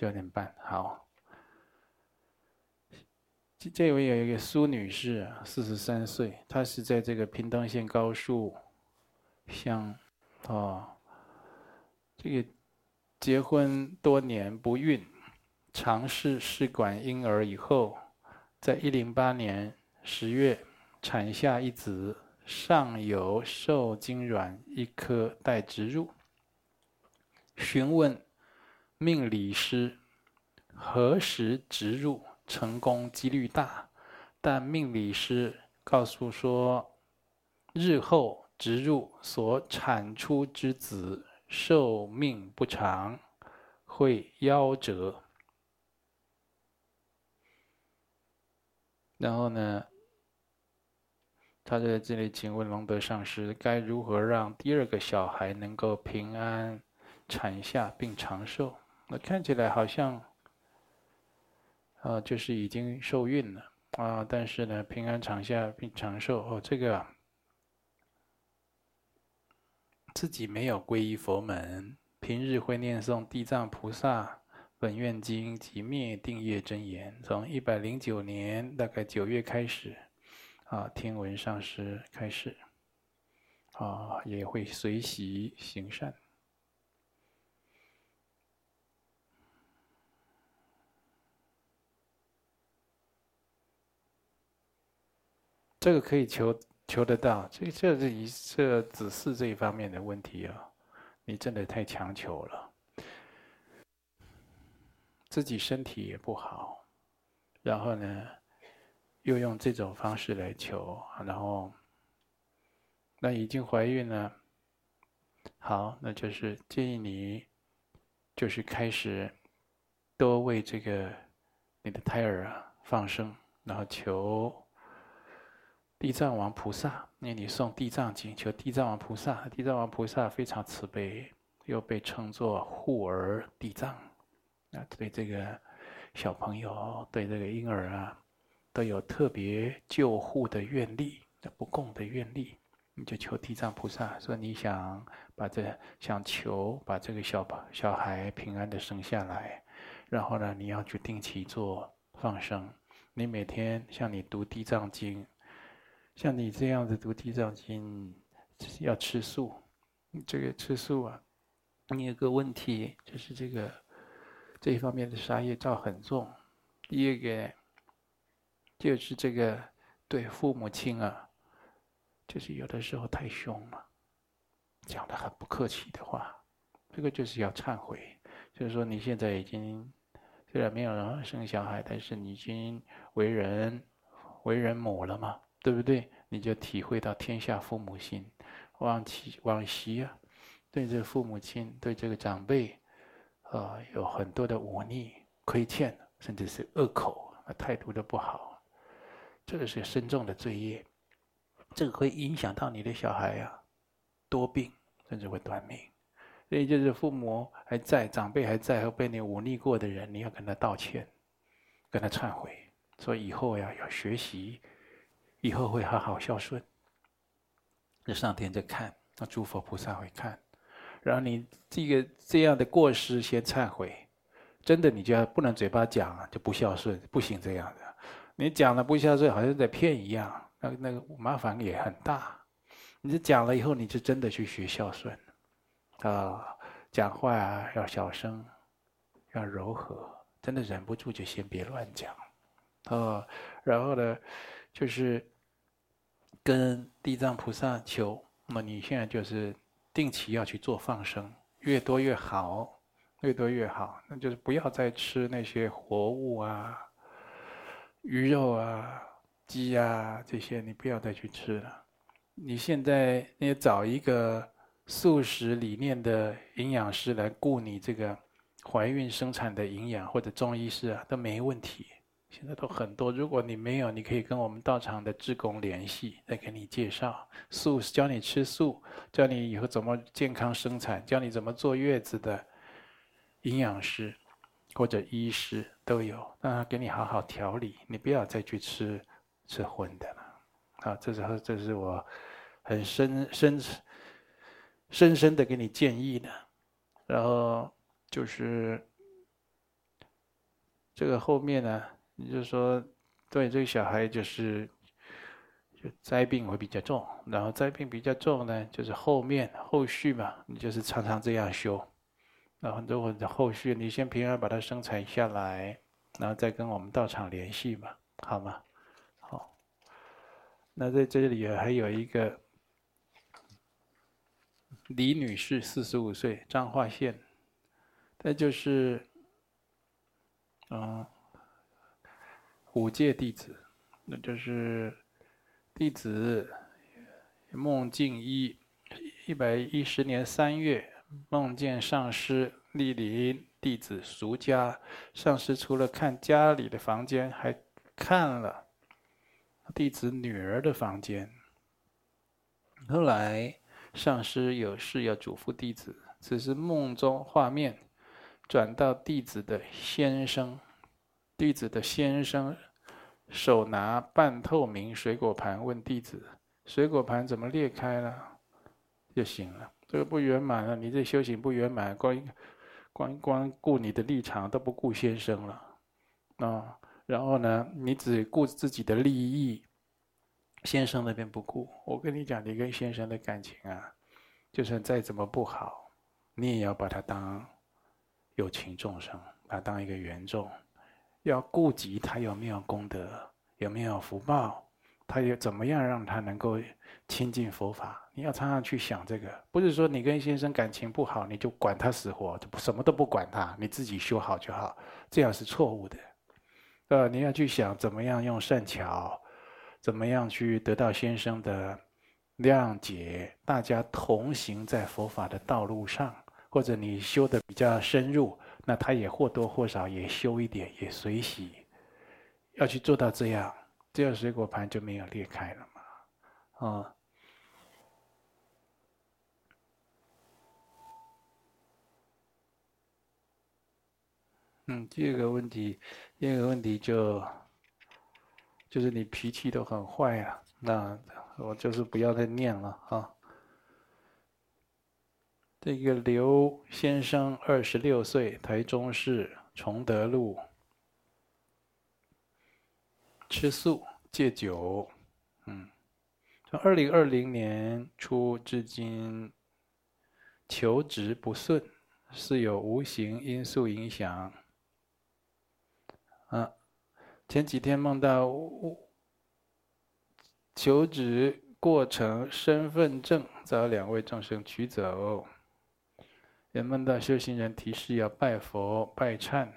九点半。好，这位有一个苏女士，四十三岁，她是在这个平东县高速乡，哦，这个结婚多年不孕，尝试试管婴儿以后，在一零八年十月产下一子，上有受精卵一颗待植入。询问命理师何时植入成功几率大，但命理师告诉说，日后植入所产出之子寿命不长，会夭折。然后呢，他在这里请问龙德上师，该如何让第二个小孩能够平安？产下并长寿，那看起来好像，啊、就是已经受孕了啊，但是呢，平安产下并长寿哦，这个自己没有皈依佛门，平日会念诵地藏菩萨本愿经及灭定业真言，从一百零九年大概九月开始，啊，听闻上师开始，啊，也会随喜行善。这个可以求求得到，这这是一这子嗣这一方面的问题啊，你真的太强求了，自己身体也不好，然后呢，又用这种方式来求，然后那已经怀孕了，好，那就是建议你，就是开始多为这个你的胎儿啊放生然后求地藏王菩萨，因为你诵地藏经，求地藏王菩萨，地藏王菩萨非常慈悲，又被称作护儿地藏，啊，对这个小朋友，对这个婴儿啊，都有特别救护的愿力，不共的愿力。你就求地藏菩萨说：“你想把这想求把这个小宝小孩平安的生下来，然后呢，你要去定期做放生。你每天像你读地藏经，像你这样子读地藏经，要吃素。这个吃素啊，你有个问题就是这个这一方面的杀业造很重。第二个就是这个对父母亲啊。”就是有的时候太凶了，讲的很不客气的话，这个就是要忏悔。就是说你现在已经虽然没有人生小孩，但是你已经为人为人母了嘛，对不对？你就体会到天下父母心，往昔往昔啊，对这个父母亲对这个长辈，啊、呃，有很多的忤逆、亏欠，甚至是恶口，态度都不好，这个是深重的罪业。这个会影响到你的小孩、啊，多病甚至会短命。所以就是父母还在，长辈还在，和被你忤逆过的人，你要跟他道歉，跟他忏悔，说以后呀要学习，以后会好好孝顺。那上天在看，那诸佛菩萨会看，然后你这个这样的过失先忏悔，真的你就要不能嘴巴讲啊，就不孝顺，不行这样的。你讲了不孝顺，好像在骗一样。那那个麻烦也很大，你这讲了以后，你就真的去学孝顺，啊，讲话啊要小声，要柔和，真的忍不住就先别乱讲，啊，然后呢，就是跟地藏菩萨求，那么你现在就是定期要去做放生，越多越好，越多越好，那就是不要再吃那些活物啊，鱼肉啊。鸡啊，这些你不要再去吃了。你现在你找一个素食理念的营养师来顾你这个怀孕生产的营养，或者中医师啊，都没问题。现在都很多，如果你没有，你可以跟我们道场的志工联系，来给你介绍素，教你吃素，教你以后怎么健康生产，教你怎么坐月子的营养师或者医师都有，让他给你好好调理，你不要再去吃。吃荤的了，啊，这时候这是我很深深深深的给你建议的，然后就是这个后面呢，你就说对这个小孩就是就灾病会比较重，然后灾病比较重呢，就是后面后续嘛，你就是常常这样修，然后如果后续你先平安把它生产下来，然后再跟我们道场联系嘛，好吗？好。那在这里还有一个李女士，四十五岁，彰化县，她就是嗯五戒弟子，那就是弟子梦境一一百一十年三月梦见上师莅临弟子俗家，上师除了看家里的房间，还看了。弟子女儿的房间。后来上师有事要嘱咐弟子，此时梦中画面转到弟子的先生，弟子的先生手拿半透明水果盘，问弟子：“水果盘怎么裂开了？”就行了。这个不圆满了，你这修行不圆满，光光光顾你的立场都不顾先生了，啊。然后呢，你只顾自己的利益，先生那边不顾。我跟你讲，你跟先生的感情啊，就算再怎么不好，你也要把他当有情众生，把他当一个缘众，要顾及他有没有功德，有没有福报，他有怎么样让他能够亲近佛法。你要常常去想这个，不是说你跟先生感情不好，你就管他死活，什么都不管他，你自己修好就好，这样是错误的。呃，你要去想怎么样用善巧，怎么样去得到先生的谅解，大家同行在佛法的道路上，或者你修的比较深入，那他也或多或少也修一点，也随喜，要去做到这样，这样水果盘就没有裂开了嘛，啊、嗯，第二个问题，第二个问题就就是你脾气都很坏啊，那我就是不要再念了啊。这个刘先生，二十六岁，台中市崇德路，吃素戒酒，嗯，从二零二零年初至今，求职不顺，是有无形因素影响。啊，前几天梦到求职过程身份证遭两位众生取走，人梦到修行人提示要拜佛拜忏，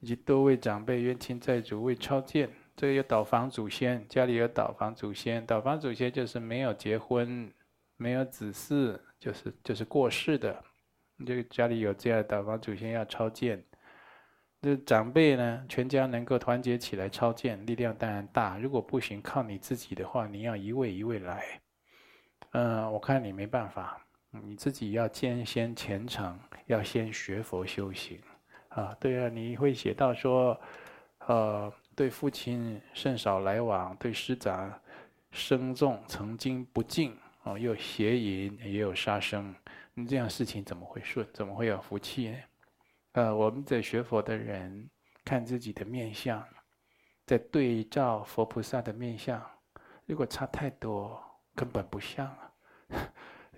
以及多位长辈冤亲债主为超荐。这个有倒房祖先，家里有倒房祖先，倒房祖先就是没有结婚、没有子嗣，就是就是过世的。这个家里有这样的倒房祖先要超荐。这长辈呢，全家能够团结起来超荐，力量当然大。如果不行，靠你自己的话，你要一位一位来。嗯，我看你没办法，你自己要先先虔诚，要先学佛修行。啊，对啊，你会写到说，呃，对父亲甚少来往，对师长生重曾经不敬，哦，又邪淫，也有杀生，你这样事情怎么会顺？怎么会有福气呢？呃，我们在学佛的人看自己的面相，在对照佛菩萨的面相，如果差太多，根本不像啊，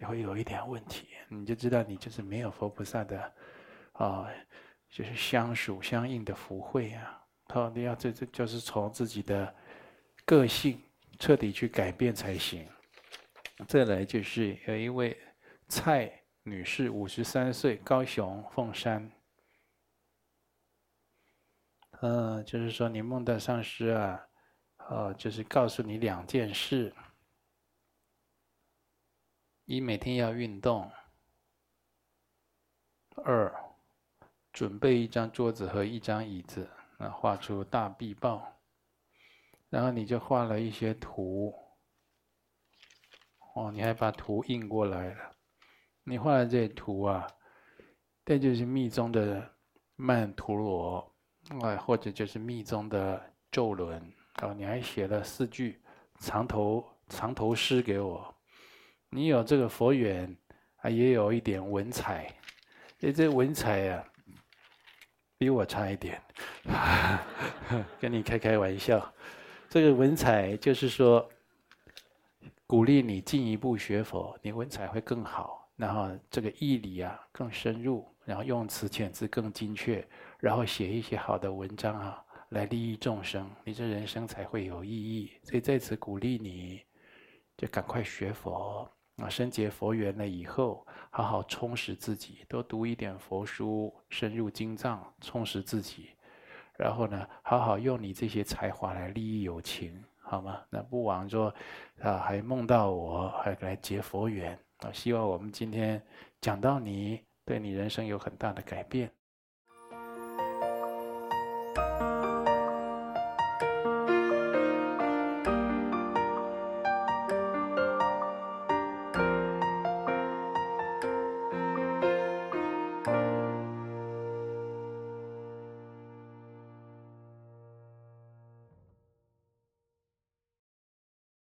也会有一点问题。你就知道你就是没有佛菩萨的啊，就是相属相应的福慧啊。好，你要这这就是从自己的个性彻底去改变才行。再来就是有一位蔡女士，五十三岁，高雄凤山。嗯，就是说你梦到上师啊，呃，就是告诉你两件事：一每天要运动；二准备一张桌子和一张椅子，那画出大臂报，然后你就画了一些图。哦，你还把图印过来了。你画的这些图啊，这就是密宗的曼陀罗。啊，或者就是密宗的咒轮哦，你还写了四句长头长头诗给我。你有这个佛缘啊，也有一点文采，哎，这文采呀，比我差一点，跟你开开玩笑。这个文采就是说，鼓励你进一步学佛，你文采会更好，然后这个义理啊更深入，然后用词遣字更精确。然后写一些好的文章啊，来利益众生，你这人生才会有意义。所以在此鼓励你，就赶快学佛啊，深结佛缘了以后，好好充实自己，多读一点佛书，深入经藏，充实自己。然后呢，好好用你这些才华来利益有情，好吗？那不枉说啊，还梦到我，还来结佛缘啊！希望我们今天讲到你，对你人生有很大的改变。